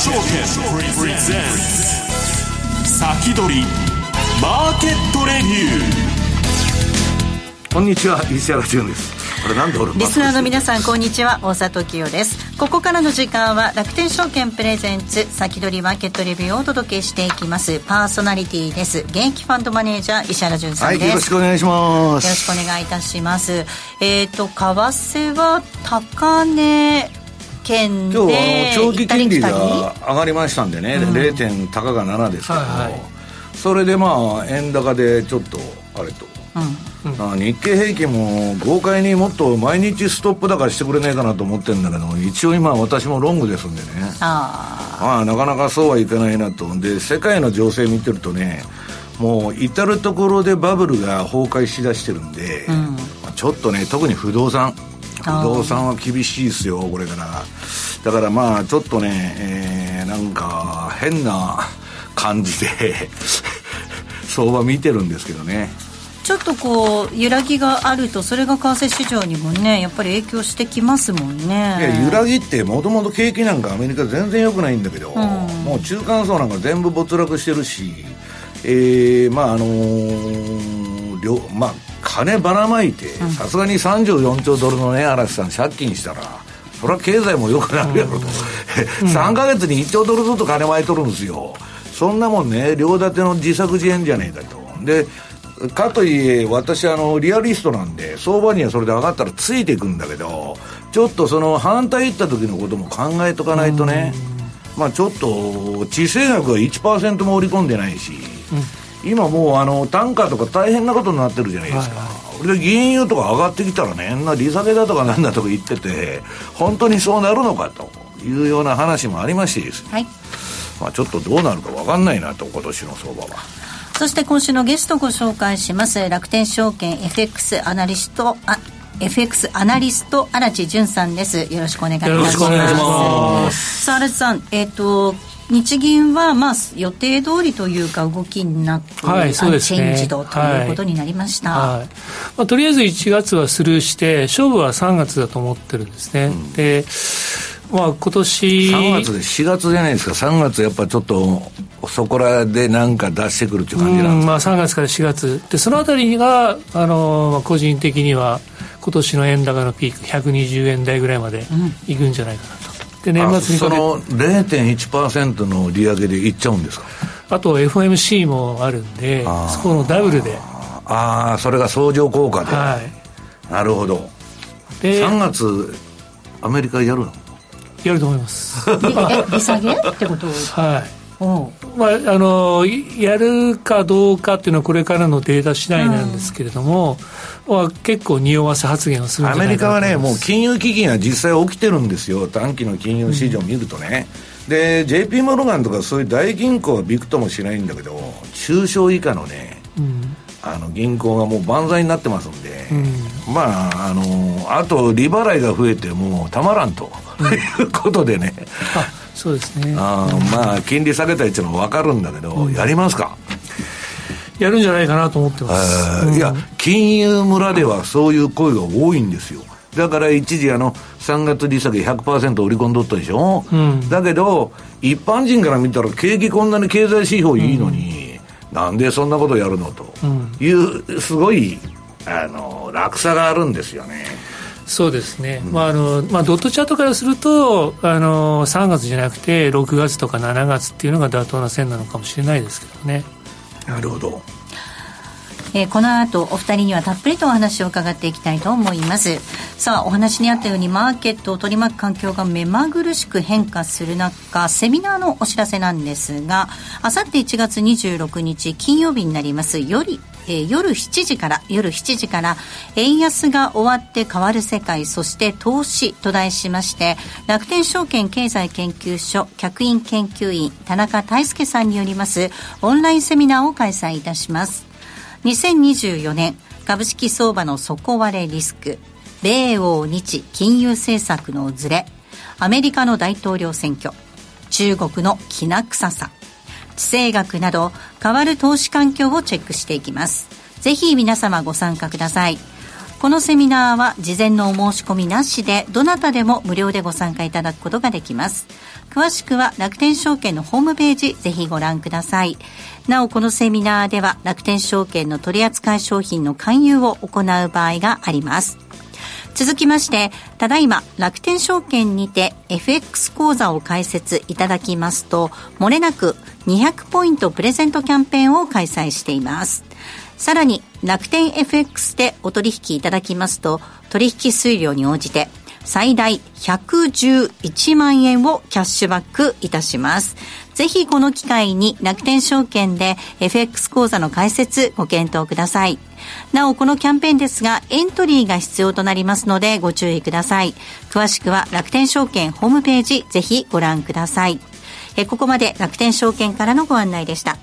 証券プレゼンツ先取りマーケットレビューこんにちは石原潤です。これなんで俺リスナーの皆さんこんにちは大里清です。ここからの時間は楽天証券プレゼンツ先取りマーケットレビューをお届けしていきます。パーソナリティです。現役ファンドマネージャー石原潤さんです、はい、よろしくお願いします。よろしくお願いいたします。えっ、ー、と為替は高値今日は長期金利が上がりましたんでね、うん、0. 点たかが7ですけど。も、はいはい、それでまあ円高でちょっとあれと、うん、日経平均も豪快にもっと毎日ストップ高してくれないかなと思ってるんだけど一応今私もロングですんでね。あまあなかなかそうはいかないなと。で世界の情勢見てるとねもう至る所でバブルが崩壊しだしてるんで、うん、ちょっとね特に不動産不動産は厳しいですよこれから。だからまあちょっとね、えー、なんか変な感じで 相場見てるんですけどね。ちょっとこう揺らぎがあるとそれが為替市場にもねやっぱり影響してきますもんね。いや揺らぎってもともと景気なんかアメリカ全然良くないんだけど、うん、もう中間層なんか全部没落してるしえー、まああのー、まあ金ばらまいてさすがに34兆ドルのね嵐さん借金したらそれは経済も良くなるやろと、うん、3か月に1兆ドルずつ金巻いとるんですよ。そんなもんね両立ての自作自演じゃねえかと。でかといえ私あのリアリストなんで相場にはそれで上がったらついていくんだけどちょっとその反対いった時のことも考えとかないとね、まあちょっと地政学は1%も織り込んでないし、うん今もうあの単価とか大変なことになってるじゃないですか、はいはい、で原油とか上がってきたらねな利下げだとかなんだとか言ってて本当にそうなるのかというような話もありましてですね、はい、まあ、ちょっとどうなるか分かんないなと今年の相場は。そして今週のゲストご紹介します楽天証券 FX アナリストあ FX アナリスト荒地潤さんです。よろしくお願いいたします。よろしくお願いします。さあ荒地さんえっ、ー、と日銀はまあ予定通りというか動きになって、はい、そうですね、チェンジドということになりました、はい。はい、まあ、とりあえず1月はスルーして勝負は3月だと思ってるんですね、うん、でまあ今年3月で4月じゃないですか。3月やっぱちょっとそこらで何か出してくるっていう感じなんですか、まあ、3月から4月。でそのあたりがあの、まあ、個人的には今年の円高のピーク120円台ぐらいまでいくんじゃないかなと、で年末にその0.1%の利上げでいっちゃうんですか？あと FMC もあるんでそこのダブルで。ああそれが相乗効果で、はい、なるほど。で3月アメリカやるの？やると思います。利下げ？ってこと？はいまあ、あのやるかどうかっていうのはこれからのデータ次第なんですけれども、うん、は結構匂わせ発言をするアメリカはねもう金融危機が実際起きてるんですよ。短期の金融市場を見るとね、うん、で JP モルガンとかそういう大銀行はびくともしないんだけど中小以下のね、うん、あの銀行がもう万歳になってますんで、まああのあと利払いが増えてもうたまらんと、いうことでねそうですね。あ、まあ金利下げたいっていうのは分かるんだけど、うん、やりますか？やるんじゃないかなと思ってます、うん、いや金融村ではそういう声が多いんですよ。だから一時あの3月利下げ100%織り込んどったでしょ、うん、だけど一般人から見たら景気こんなに経済指標いいのに、うん、なんでそんなことやるのという、すごいあの落差があるんですよねそうですね、うん、まああのまあ、ドットチャートからするとあの3月じゃなくて6月とか7月っていうのが妥当な線なのかもしれないですけどね。なるほどえー、この後お二人にはたっぷりとお話を伺っていきたいと思います。さあお話にあったようにマーケットを取り巻く環境が目まぐるしく変化する中セミナーのお知らせなんですがあさって1月26日金曜日になります。よりえ、夜7時から夜7時から円安が終わって変わる世界そして投資と題しまして楽天証券経済研究所客員研究員田中大輔さんによりますオンラインセミナーを開催いたします。2024年株式相場の底割れリスク米欧日金融政策のズレアメリカの大統領選挙中国のきな臭さ地政学など変わる投資環境をチェックしていきます。ぜひ皆様ご参加ください。このセミナーは事前のお申し込みなしでどなたでも無料でご参加いただくことができます。詳しくは楽天証券のホームページぜひご覧ください。なおこのセミナーでは楽天証券の取扱い商品の勧誘を行う場合があります。続きまして、ただいま楽天証券にて FX 講座を開設いただきますと、漏れなく200ポイントプレゼントキャンペーンを開催しています。さらに楽天 FX でお取引いただきますと、取引数量に応じて最大111万円をキャッシュバックいたします。ぜひこの機会に楽天証券で FX 講座の開設ご検討ください。なお、このキャンペーンですが、エントリーが必要となりますのでご注意ください。詳しくは楽天証券ホームページ、ぜひご覧ください。えここまで楽天証券からのご案内でした。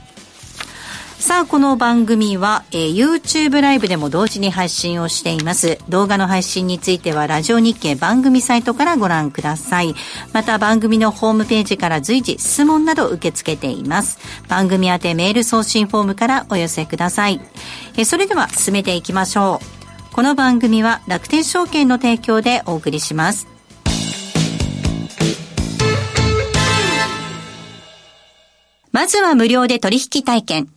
さあ、この番組は、えー、YouTube ライブでも同時に配信をしています。動画の配信については、ラジオ日経番組サイトからご覧ください。また、番組のホームページから随時質問など受け付けています。番組宛てメール送信フォームからお寄せください。えー、それでは進めていきましょう。この番組は楽天証券の提供でお送りします。まずは無料で取引体験。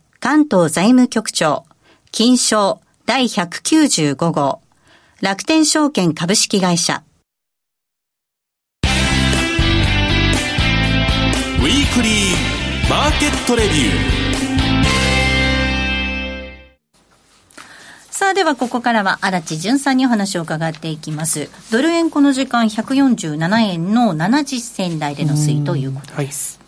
関東財務局長、金賞第195号、楽天証券株式会社。ウィークリーマーケットレビュー。さあではここからは荒地淳さんにお話を伺っていきます。ドル円この時間147円の70銭台での推移ということです。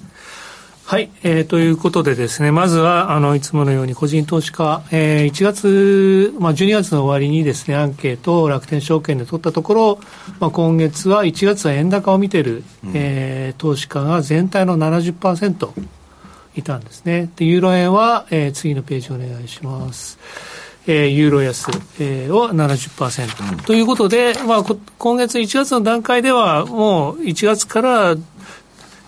はい、えー、ということでですね、まずは、あの、いつものように個人投資家、えー、1月、まあ、12月の終わりにですね、アンケートを楽天証券で取ったところ、まあ、今月は1月は円高を見てる、うん、えー、投資家が全体の70%いたんですね。で、ユーロ円は、えー、次のページお願いします。えー、ユーロ安、えー、を70%、うん、ということで、まあ、今月1月の段階では、もう1月から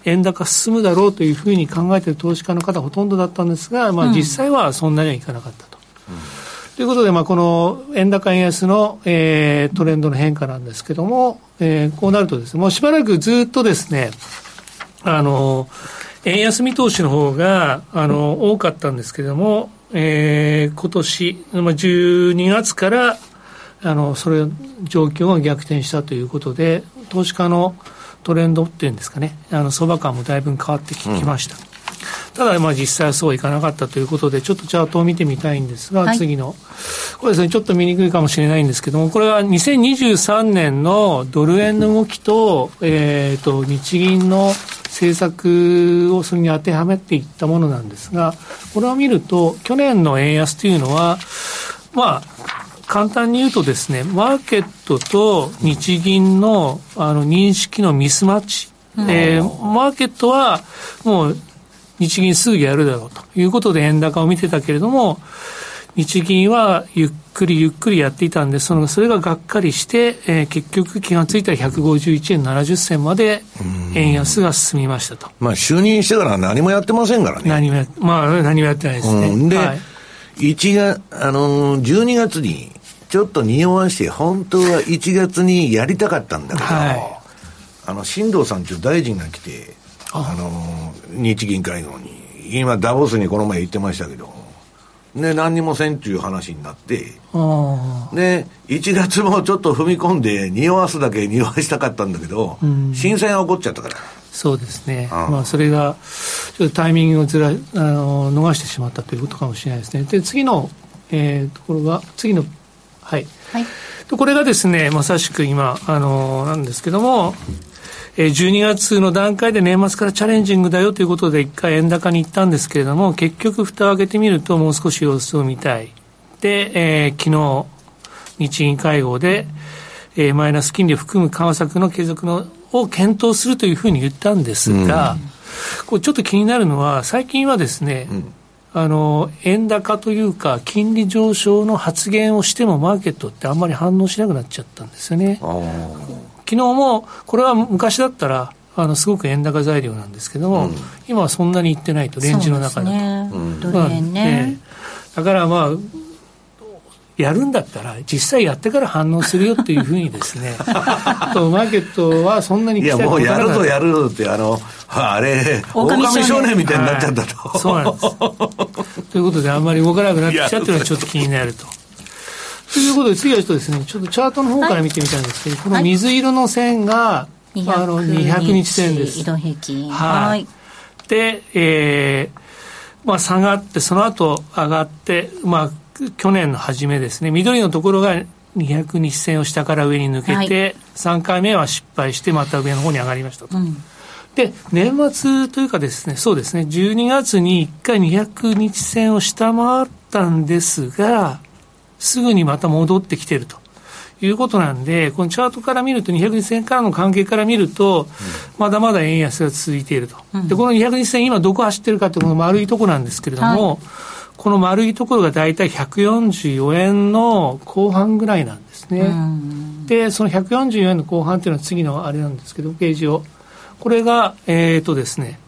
円高進むだろうというふうに考えている投資家の方ほとんどだったんですが、まあ、実際はそんなにはいかなかったと。うん、ということで、まあ、この円高円安の、えー、トレンドの変化なんですけども、えー、こうなるとですね、もうしばらくずっとですね、あの、円安見通しの方が、あの、多かったんですけれども、えー、今年、まあ、12月から、あの、それ、状況が逆転したということで、投資家の、トレンドっていうんですかね、あの相場感もだいぶ変わってきました。うん、ただ、まあ、実際はそういかなかったということで、ちょっとチャートを見てみたいんですが、はい、次の、これですね、ちょっと見にくいかもしれないんですけども、これは2023年のドル円の動きと、えっ、ー、と、日銀の政策をそれに当てはめていったものなんですが、これを見ると、去年の円安というのは、まあ、簡単に言うとですね、マーケットと日銀のあの認識のミスマッチ。えー、マーケットはもう日銀すぐやるだろうということで円高を見てたけれども、日銀はゆっくりゆっくりやっていたんで、そのそれががっかりして、えー、結局気がついたら151円70銭まで円安が進みましたと。まあ就任してから何もやってませんからね。何もや、まあ何もやってないですね。うん、で、はい、1月、あのー、12月にちょっと匂わして、本当は1月にやりたかったんだけど、はい、あの、新藤さんという大臣が来て、あ。のー、日銀会合に、今ダボスにこの前言ってましたけど、で、何にもせんっていう話になって、で、1月もちょっと踏み込んで、匂わすだけ匂わしたかったんだけど、震災が起こっちゃったから。そうですね、まあ、それが、ちょっとタイミングをずらあの逃してしまったということかもしれないですね。で、次の、えー、ところが、次の、はい。はい、これがですね、まさしく今、あのなんですけども、え12月の段階で年末からチャレンジングだよということで一回円高に行ったんですけれども、結局蓋を開けてみるともう少し様子を見たい。で、えー、昨日、日銀会合で、えー、マイナス金利を含む緩和策の継続のを検討するというふうに言ったんですが、うん、これちょっと気になるのは、最近はですね、うんあの円高というか、金利上昇の発言をしても、マーケットってあんまり反応しなくなっちゃったんですよね。昨日も、これは昔だったら、あのすごく円高材料なんですけども、うん、今はそんなにいってないと、レンジの中だと。ね。ドル円ね、だからまあ、やるんだったら、実際やってから反応するよっていうふうにですね、とマーケットはそんなにいや、もうやるとやるって、あの、あれ、狼少年みたいになっちゃったと。はい、そうなんです。ということで、あんまり動かなくなってきたっていうのはちょっと気になると。ということで、次はちょっとですね、ちょっとチャートの方から見てみたいんですけど、はい、この水色の線が、はい、あの200日線です。移動平均。はい。で、えー、まあ下がって、その後上がって、まあ去年の初めですね、緑のところが200日線を下から上に抜けて、はい、3回目は失敗して、また上の方に上がりましたと。うん。で、年末というかですね、そうですね、12月に1回200日線を下回ったんですが、すぐにまた戻ってきてると。いうことなんで、このチャートから見ると、200日線からの関係から見ると、まだまだ円安が続いていると。で、この200日線、今どこ走ってるかってこの丸いとこなんですけれども、はい、この丸いところが大体144円の後半ぐらいなんですね。で、その144円の後半っていうのは次のあれなんですけど、ページを。これが、えっ、ー、とですね、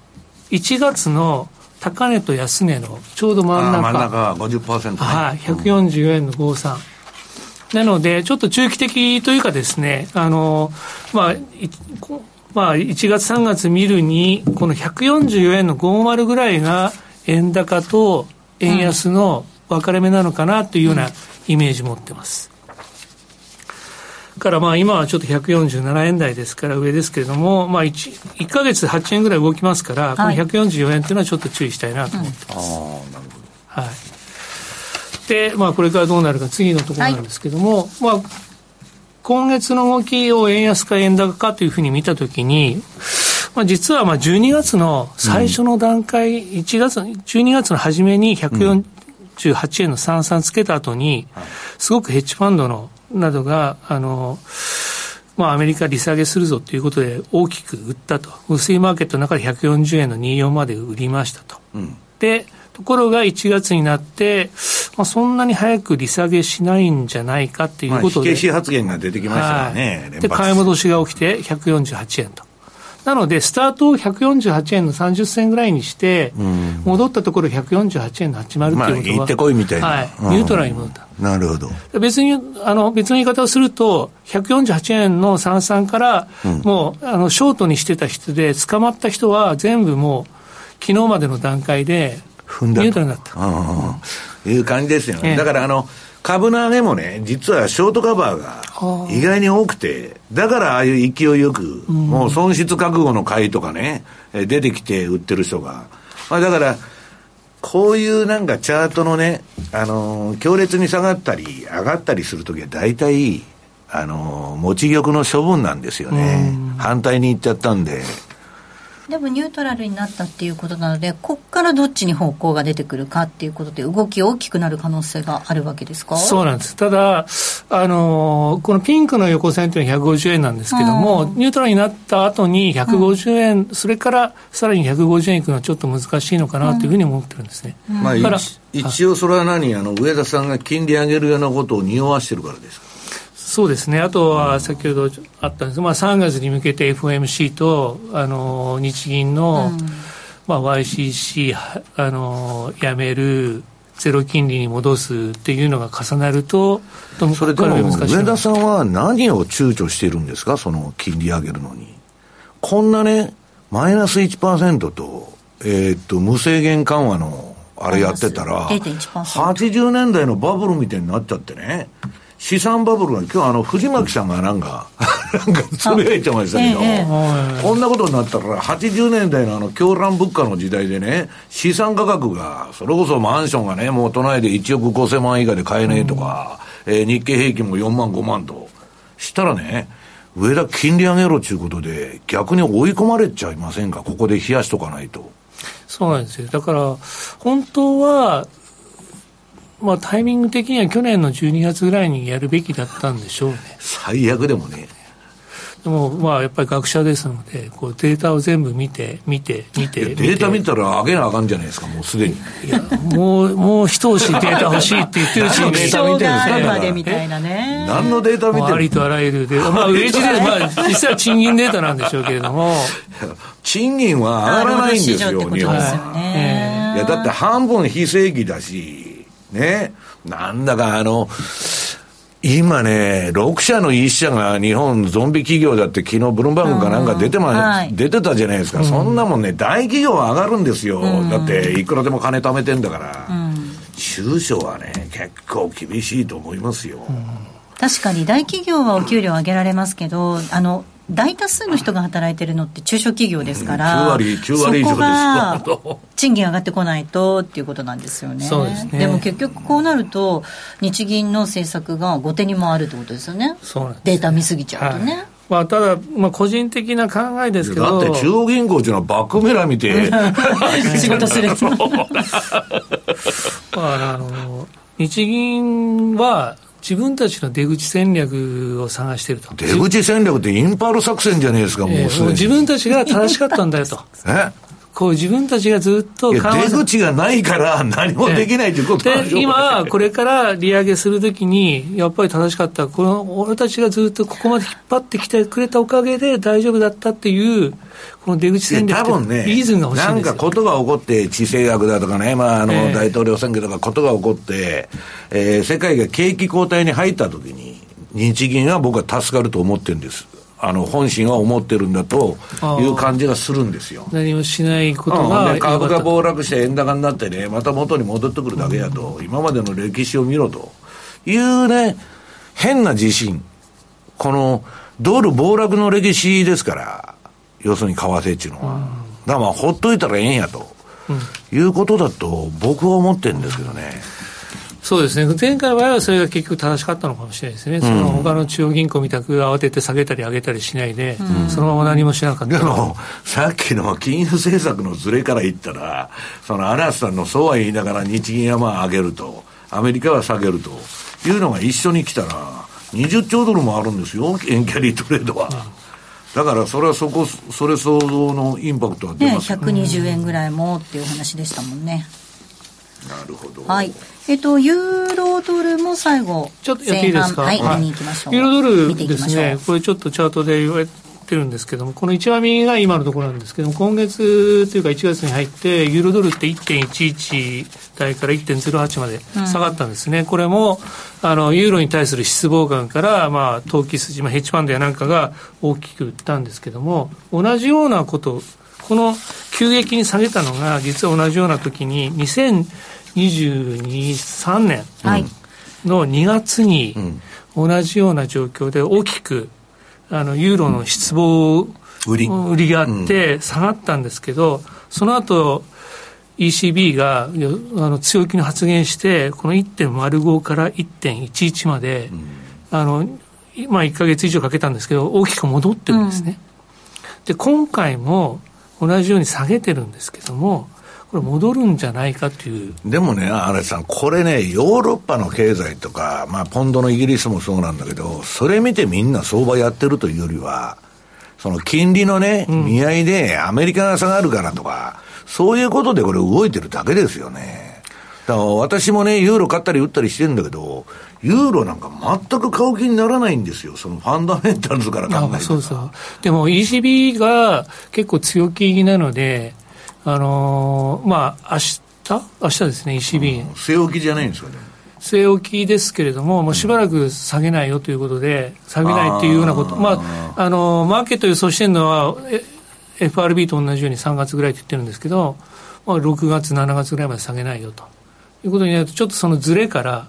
1月の高値と安値のちょうど真ん中。真ん中50%、ね。はい、144円の53。なので、ちょっと中期的というかですね、あの、まあ、まあ、1月3月見るに、この144円の50ぐらいが円高と円安の分かれ目なのかなというようなイメージ持ってます。からまあ今はちょっと147円台ですから上ですけれども、まあ1、1ヶ月で8円ぐらい動きますから、この144円というのはちょっと注意したいなと思ってます。ああ、なるほど。はい。で、まあこれからどうなるか次のところなんですけども、はい、まあ今月の動きを円安か円高かというふうに見たときに、まあ、実はまあ12月の最初の段階、うん、1月、12月の初めに148円の33つけた後に、すごくヘッジファンドのなどが、あの、まあ、アメリカ利下げするぞということで大きく売ったと。薄いマーケットの中で140円の24まで売りましたと。うん、で、ところが1月になって、まあ、そんなに早く利下げしないんじゃないかっていうことで。まあ、発言が出てきましたね。はい、で、買い戻しが起きて148円と。なので、スタートを148円の30銭ぐらいにして、戻ったところ148円の80っていうことは、まあ、行ってこいみたいな。はい、ニュートラルに戻った。なるほど。別に、あの、別の言い方をすると、148円の33から、もう、あの、ショートにしてた人で、捕まった人は全部もう、昨日までの段階で、ニュートラルになった。いう感じですよね。ええ、だから、あの、株の上げもね、実はショートカバーが意外に多くて、だからああいう勢いよく、もう損失覚悟の買いとかね、出てきて売ってる人が。まあだから、こういうなんかチャートのね、あのー、強烈に下がったり、上がったりするときは大体、あのー、持ち玉の処分なんですよね。反対に行っちゃったんで。でもニュートラルになったっていうことなので、ここからどっちに方向が出てくるかっていうことで、動き大きくなる可能性があるわけですか？そうなんです。ただ、あのー、このピンクの横線というのは150円なんですけども、ニュートラルになった後に150円、うん、それからさらに150円いくのはちょっと難しいのかなというふうに思ってるんですね。うん、まあ、一応それは何？あの、上田さんが金利上げるようなことを匂わしてるからですか？そうですね、あとは先ほどあったんです、まあ、3月に向けて FOMC とあの日銀の、うん、まあ、YCC あのやめる、ゼロ金利に戻すっていうのが重なると、それでも上田さんは何を躊躇しているんですか、その金利上げるのに。こんなね、マイナス1%と、えー、っと、無制限緩和のあれやってたら、80年代のバブルみたいになっちゃってね。資産バブルが、今日あの、藤巻さんがなんか、なんかつぶやいてましたけど、ええ、こんなことになったら、80年代のあの、狂乱物価の時代でね、資産価格が、それこそマンションがね、もう都内で1億5000万以下で買えねえとか、うん、えー、日経平均も4万5万と、したらね、上田金利上げろということで、逆に追い込まれちゃいませんか、ここで冷やしとかないと。そうなんですよ。だから、本当は、まあ、タイミング的には去年の12月ぐらいにやるべきだったんでしょうね。最悪でもね。でも、まあ、やっぱり学者ですので、こうデータを全部見て、見て、見て。データ見たら上げなあかんじゃないですか、もうすでに。いや、もう、もう一押しデータ欲しいって言ってるし、データ見てるんですかまみたいなね。何のデータ見てるありとあらゆるデータ。まあ、ウェジで、まあ、実際は賃金データなんでしょうけれども。賃金は上がらないんですよ、日本。いや、だって半分非正規だし、ね。なんだかあの、今ね、6社の1社が日本ゾンビ企業だって昨日ブルームバーグかなんか出てま、はい、出てたじゃないですか、うん、そんなもんね、大企業は上がるんですよ。うん、だっていくらでも金貯めてんだから。うん、中小はね、結構厳しいと思いますよ。確かに大企業はお給料上げられますけど、あの、大多数の人が働いてるのって中小企業ですから、9割、9割以上です賃金上がってこないとっていうことなんですよね。そうですね。でも結局こうなると、日銀の政策が後手に回るってことですよね。そうデータ見すぎちゃうとね。はいまあ、ただ、まあ、個人的な考えですけど。だって中央銀行っていうのはバックメラ見て。仕事する。まあ、あの、日銀は、自分たちの出口戦略を探してると。出口戦略ってインパール作戦じゃねえですか、もうすでに。自分たちが正しかったんだよと。え？こう自分たちがずっと出口がないから 何もできないということでで今、これから利上げするときに、やっぱり正しかった、この俺たちがずっとここまで引っ張ってきてくれたおかげで大丈夫だったっていう、この出口戦略多分ね、リーズンが欲しいなんかことが起こって、地政学だとかね、まあ、あの、大統領選挙とかことが起こって、えー、世界が景気後退に入ったときに、日銀は僕は助かると思ってるんです。あの本心は思ってるんだという感じがするんですよ。何もしないことが、うん、株が暴落して円高になってね、また元に戻ってくるだけやと、今までの歴史を見ろというね、変な自信。このドル暴落の歴史ですから、要するに為替っていうのは。うん、だからまあ、ほっといたらええんやと、うん、いうことだと、僕は思ってるんですけどね。そうですね、前回の場合はそれが結局正しかったのかもしれないですね、うん、その他の中央銀行みたく慌てて下げたり上げたりしないで、うん、そのまま何もしなかった。でも、さっきの金融政策のずれから言ったら、その嵐さんのそうは言いながら、日銀はまあ上げると、アメリカは下げるというのが一緒に来たら、20兆ドルもあるんですよ、円キャリートレードは。だからそれはそこ、それ相応のインパクトは出ますね。120円ぐらいもっていう話でしたもんね。なるほど。はい。えっと、ユーロドルも最後、ちょっとやっていいですか？はい、はい、見に行きましょう。ユーロドルですね、これちょっとチャートで言われてるんですけども、この1割みが今のところなんですけども、今月というか1月に入って、ユーロドルって1.11台から1.08まで下がったんですね。うん、これも、あの、ユーロに対する失望感から、まあ、投機筋、まあ、ヘッジファンドやなんかが大きく売ったんですけども、同じようなこと、この急激に下げたのが、実は同じような時に、2000、22、3年の2月に同じような状況で大きくあのユーロの失望売り。売りがあって下がったんですけど、その後 ECB があの強気に発言してこの1.05から1.11まで、あのまあ、1か月以上かけたんですけど大きく戻ってるんですね。で今回も同じように下げてるんですけども、これ戻るんじゃないかという。でもね、荒井さん、これね、ヨーロッパの経済とか、まあ、ポンドのイギリスもそうなんだけど、それ見てみんな相場やってるというよりは、その金利のね、見合いでアメリカが下がるからとか、そういうことでこれ動いてるだけですよね。だから私もね、ユーロ買ったり売ったりしてるんだけど、ユーロなんか全く買う気にならないんですよ。そのファンダメンタルズから考えてそうそう。でも ECB が結構強気なので、あのー、まあ、明日？明日ですね、ECB。据え置きじゃないんですかね。据え置きですけれども、もうしばらく下げないよということで、下げないっていうようなこと、まあ、あの、マーケット予想してるのは、FRB と同じように3月ぐらいって言ってるんですけど、まあ、6月、7月ぐらいまで下げないよということになると、ちょっとそのずれから、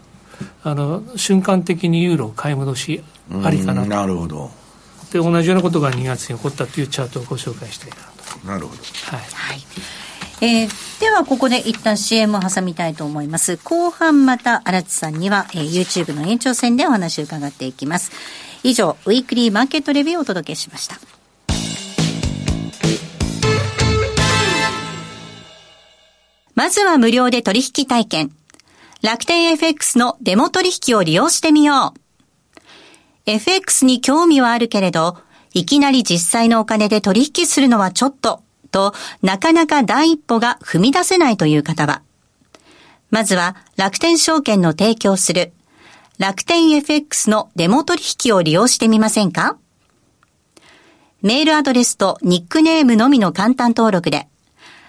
あの瞬間的にユーロ買い戻しありかなと。なるほど。で、同じようなことが2月に起こったというチャートをご紹介したいなと。なるほど。はい。はいえー、ではここで一旦 CM を挟みたいと思います。後半また荒地さんには、えー、YouTube の延長戦でお話を伺っていきます。以上、ウィークリーマーケットレビューをお届けしました。まずは無料で取引体験。楽天 FX のデモ取引を利用してみよう。FX に興味はあるけれど、いきなり実際のお金で取引するのはちょっととなかなか第一歩が踏み出せないという方は、まずは楽天証券の提供する楽天 FX のデモ取引を利用してみませんか？メールアドレスとニックネームのみの簡単登録で、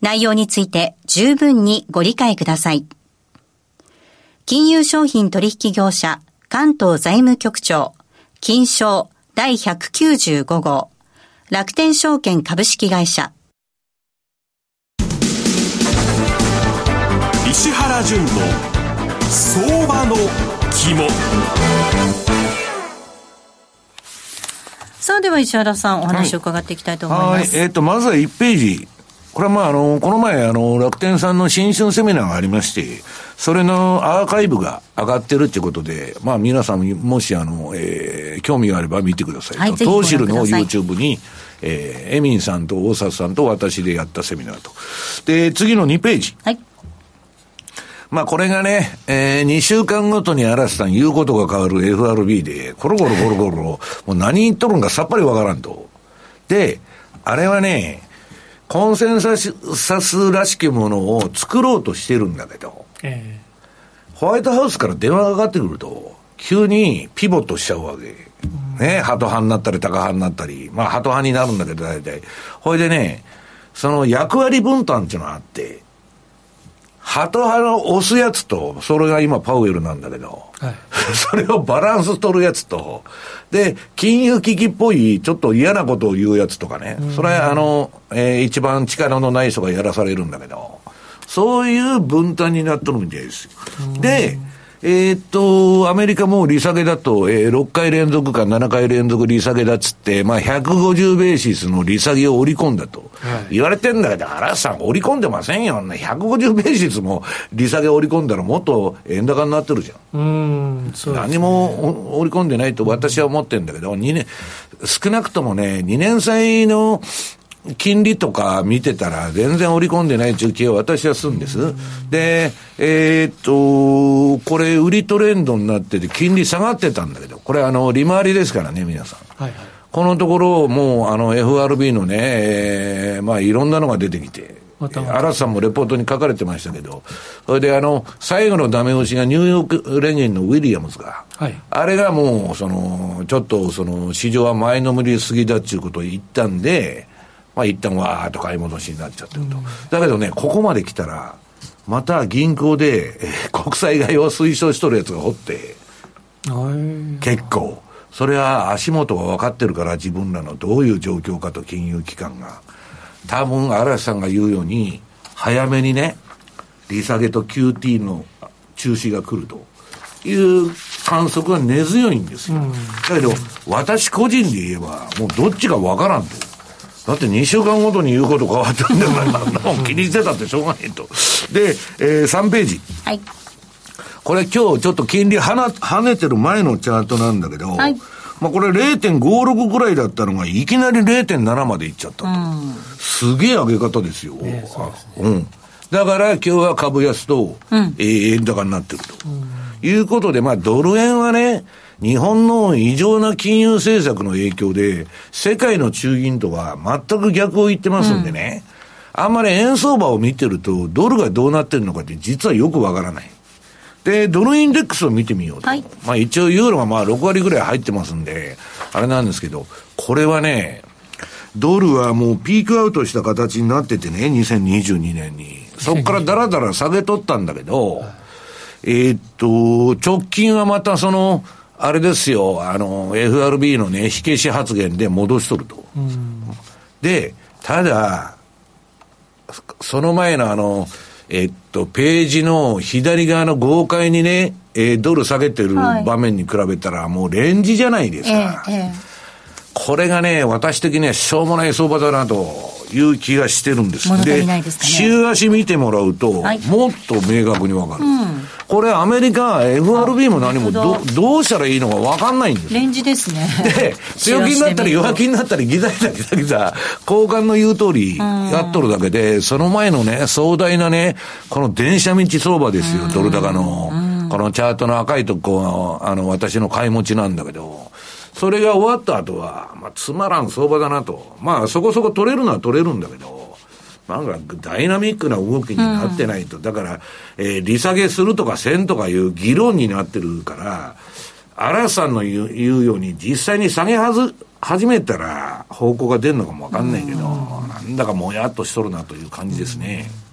内容について十分にご理解ください。金融商品取引業者関東財務局長金賞第195号楽天証券株式会社。石原淳の相場の肝。さあでは石原さんお話を伺っていきたいと思います、はい、えっ、ー、とまずは1ページこれはまあ、あの、この前、あの、楽天さんの新春セミナーがありまして、それのアーカイブが上がってるってことで、まあ、皆さんもし、あの、えー、興味があれば見てください。はい、トーシルの YouTube に、えー、エミンさんと大里さんと私でやったセミナーと。で、次の2ページ。はい。まあこれがね、えー、2週間ごとに嵐さん言うことが変わる FRB で、コロコロコロコロ、もう何言っとるんかさっぱりわからんと。で、あれはね、コンセンサスらしきものを作ろうとしてるんだけど、えー、ホワイトハウスから電話がかかってくると、急にピボットしちゃうわけ。ね、ハト派になったり、タカ派になったり、まあ、ハト派になるんだけど、大体。ほいでね、その役割分担っていうのがあって、ハト派の押すやつと、それが今パウエルなんだけど、はい、それをバランス取るやつと、で、金融危機っぽい、ちょっと嫌なことを言うやつとかね、それはあの、えー、一番力のない人がやらされるんだけど、そういう分担になっとるみたいですよ。で、えー、っと、アメリカも利下げだと、えー、6回連続か7回連続利下げだっつって、まあ、150ベーシスの利下げを織り込んだと言われてんだけど、荒、さん織り込んでませんよ。150ベーシスも 利下げ織り込んだらもっと円高になってるじゃん。うんね、何も織り込んでないと私は思ってるんだけど、2年、少なくともね、2年債の金利とか見てたら全然織り込んでない中継を私はするんです。で、えー、っと、これ売りトレンドになってて金利下がってたんだけど、これあの、利回りですからね、皆さん。はいはい、このところ、もうあの FRB のね、えー、まあいろんなのが出てきて、荒さんもレポートに書かれてましたけど、それであの、最後のダメ押しがニューヨーク連銀のウィリアムズが、はい、あれがもう、その、ちょっとその、市場は前のめりすぎだっていうことを言ったんで、まあ一旦わーっと買い戻しになっちゃってると。うん、だけどね、ここまで来たら、また銀行で、えー、国債買いを推奨しとるやつがおって、結構。それは足元が分かってるから自分らのどういう状況かと金融機関が。多分嵐さんが言うように、早めにね、利下げと QT の中止が来るという観測が根強いんですよ。だけど、私個人で言えば、もうどっちか分からんと。だって2週間ごとに言うこと変わってるんだから、気にしてたってしょうがないと。で、えー、3ページ。はい。これ今日ちょっと金利はな、跳ねてる前のチャートなんだけど、はい。まあこれ0.56ぐらいだったのが、いきなり0.7までいっちゃったと。うん、すげえ上げ方ですよ。ね、うん。だから今日は株安と、うん、えー、円高になってると。うん、いうことで、まあドル円はね、日本の異常な金融政策の影響で、世界の中銀とは全く逆を言ってますんでね、うん、あんまり円相場を見てると、ドルがどうなってるのかって実はよくわからない。で、ドルインデックスを見てみようと。はい、まあ一応ユーロがまあ6割ぐらい入ってますんで、あれなんですけど、これはね、ドルはもうピークアウトした形になっててね、2022年に。そこからだらだら下げとったんだけど、えっと、直近はまたその、あれですよ、あの、FRB のね、火消し発言で戻しとると。で、ただ、その前のあの、えっと、ページの左側の豪快にね、えー、ドル下げてる場面に比べたら、もうレンジじゃないですか。ええ、これがね、私的にはしょうもない相場だなと。いう気がしてるんです。で、ね、週足見てもらうと、はい、もっと明確にわかる。うん、これアメリカ、FRB も何もど。どうしたらいいのかわかんないんですレンジですね。で、強気になったり弱気になったりギザギザギザギザ、交換の言う通りやっとるだけで、その前のね、壮大なね、この電車道相場ですよ、ドル高の。このチャートの赤いとこ、あの、私の買い持ちなんだけど、それが終わった後は、まあ、つまらん相場だなと。まあ、そこそこ取れるのは取れるんだけど、なんかダイナミックな動きになってないと。うん、だから、えー、利下げするとかせんとかいう議論になってるから、嵐さんの言う言うように、実際に下げはず、始めたら方向が出るのかもわかんないけど、うん、なんだかもやっとしとるなという感じですね。うん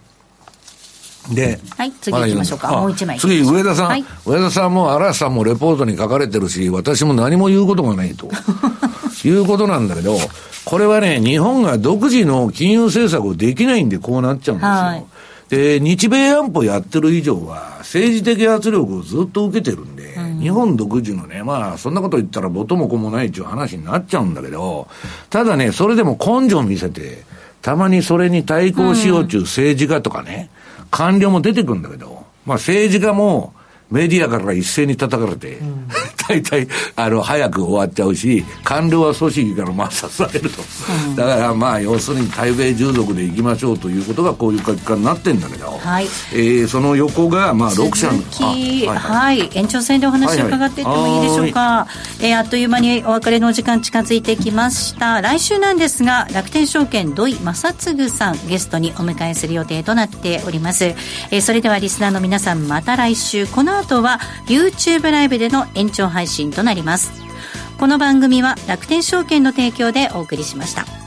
で、はい、次行きましょうか。もう一枚。次、上田さん。はい、上田さんも嵐さんもレポートに書かれてるし、私も何も言うことがないと。いうことなんだけど、これはね、日本が独自の金融政策をできないんでこうなっちゃうんですよ。はい、で、日米安保やってる以上は、政治的圧力をずっと受けてるんで、うん、日本独自のね、まあ、そんなこと言ったら元も子もないっていう話になっちゃうんだけど、ただね、それでも根性を見せて、たまにそれに対抗しようという政治家とかね、うん官僚も出てくるんだけど、まあ政治家も、メディアから一斉に叩かれて、うん、大体、あの、早く終わっちゃうし、官僚は組織から抹殺されると。うん、だからまあ、要するに対米従属でいきましょうということがこういう結果になってんだけど、はい、えー、その横が、まあ、6社の。はい、はい、延長戦でお話を伺っていってもいいでしょうか。はい、えー、あっという間にお別れのお時間近づいてきました。来週なんですが、楽天証券土井正嗣さん、ゲストにお迎えする予定となっております。えー、それではリスナーの皆さん、また来週、この後は YouTube ライブでの延長配信となります。この番組は楽天証券の提供でお送りしました。